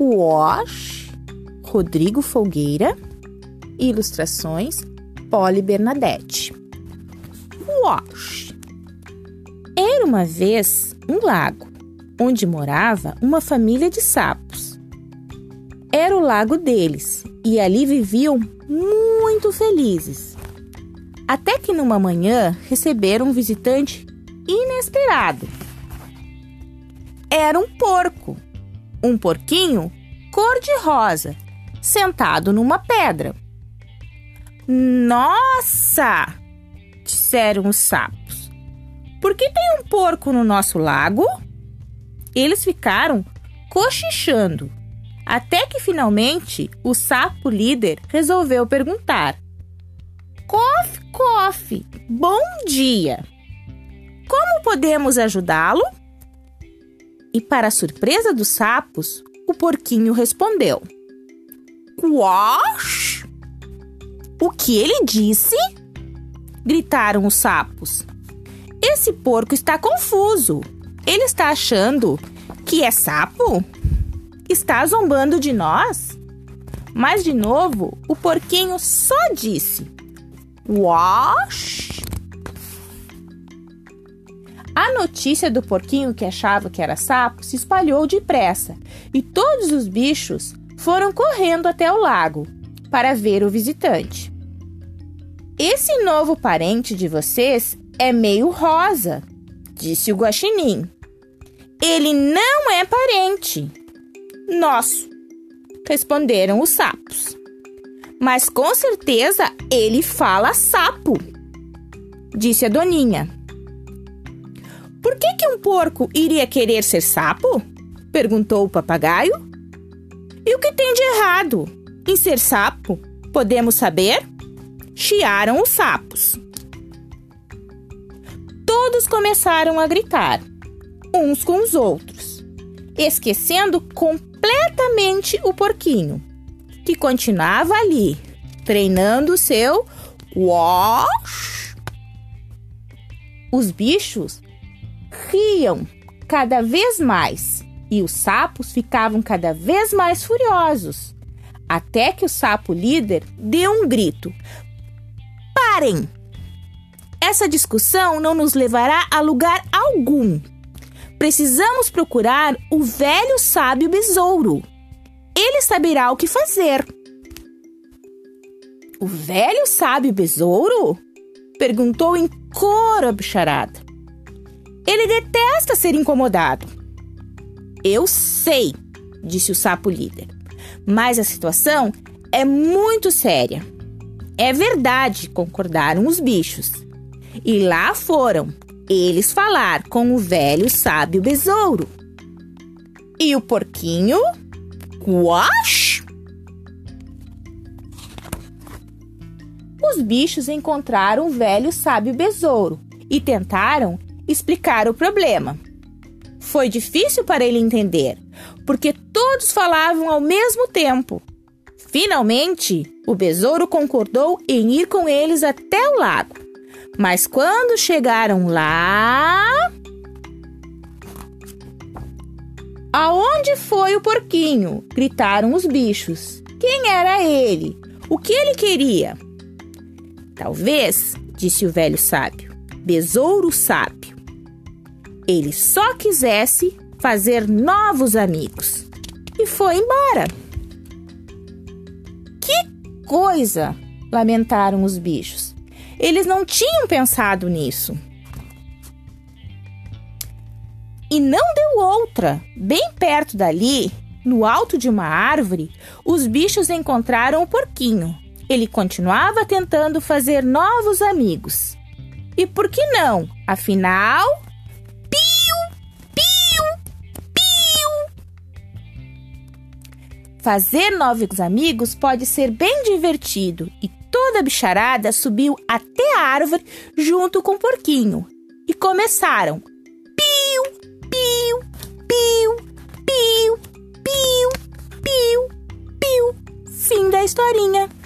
Wash, Rodrigo Folgueira. Ilustrações Polly Bernadette. Wash. Era uma vez um lago onde morava uma família de sapos. Era o lago deles e ali viviam muito felizes. Até que numa manhã receberam um visitante inesperado. Era um porco, um porquinho cor-de-rosa, sentado numa pedra. Nossa! disseram os sapos. Por que tem um porco no nosso lago? Eles ficaram cochichando, até que finalmente o sapo líder resolveu perguntar: Cof, cof, bom dia! Como podemos ajudá-lo? E, para surpresa dos sapos, o porquinho respondeu: Quash? O que ele disse? Gritaram os sapos. Esse porco está confuso. Ele está achando que é sapo? Está zombando de nós? Mas de novo, o porquinho só disse: Wash? A notícia do porquinho que achava que era sapo se espalhou depressa e todos os bichos foram correndo até o lago para ver o visitante. Esse novo parente de vocês é meio rosa, disse o guaxinim. Ele não é parente. Nosso, responderam os sapos. Mas com certeza ele fala sapo, disse a doninha. Um porco iria querer ser sapo? perguntou o papagaio. E o que tem de errado em ser sapo? Podemos saber? chiaram os sapos. Todos começaram a gritar, uns com os outros, esquecendo completamente o porquinho, que continuava ali, treinando seu wash. Os bichos riam cada vez mais e os sapos ficavam cada vez mais furiosos. Até que o sapo líder deu um grito: Parem! Essa discussão não nos levará a lugar algum. Precisamos procurar o velho sábio besouro. Ele saberá o que fazer. O velho sábio besouro? Perguntou em coro a bicharada. Ele detesta ser incomodado. Eu sei, disse o sapo líder, mas a situação é muito séria. É verdade, concordaram os bichos. E lá foram eles falar com o velho sábio besouro. E o porquinho? Quash! Os bichos encontraram o velho sábio besouro e tentaram explicar o problema. Foi difícil para ele entender, porque todos falavam ao mesmo tempo Finalmente, o besouro concordou em ir com eles até o lago. Mas quando chegaram lá. Aonde foi o porquinho? gritaram os bichos. Quem era ele? O que ele queria? Talvez, disse o velho sábio, besouro sábio, ele só quisesse fazer novos amigos e foi embora coisa! lamentaram os bichos. Eles não tinham pensado nisso. E não deu outra. Bem perto dali, no alto de uma árvore, os bichos encontraram o porquinho. Ele continuava tentando fazer novos amigos. E por que não? Afinal, Fazer novos amigos pode ser bem divertido e toda a bicharada subiu até a árvore junto com o porquinho e começaram piu, piu, piu, piu, piu, piu, piu. Fim da historinha.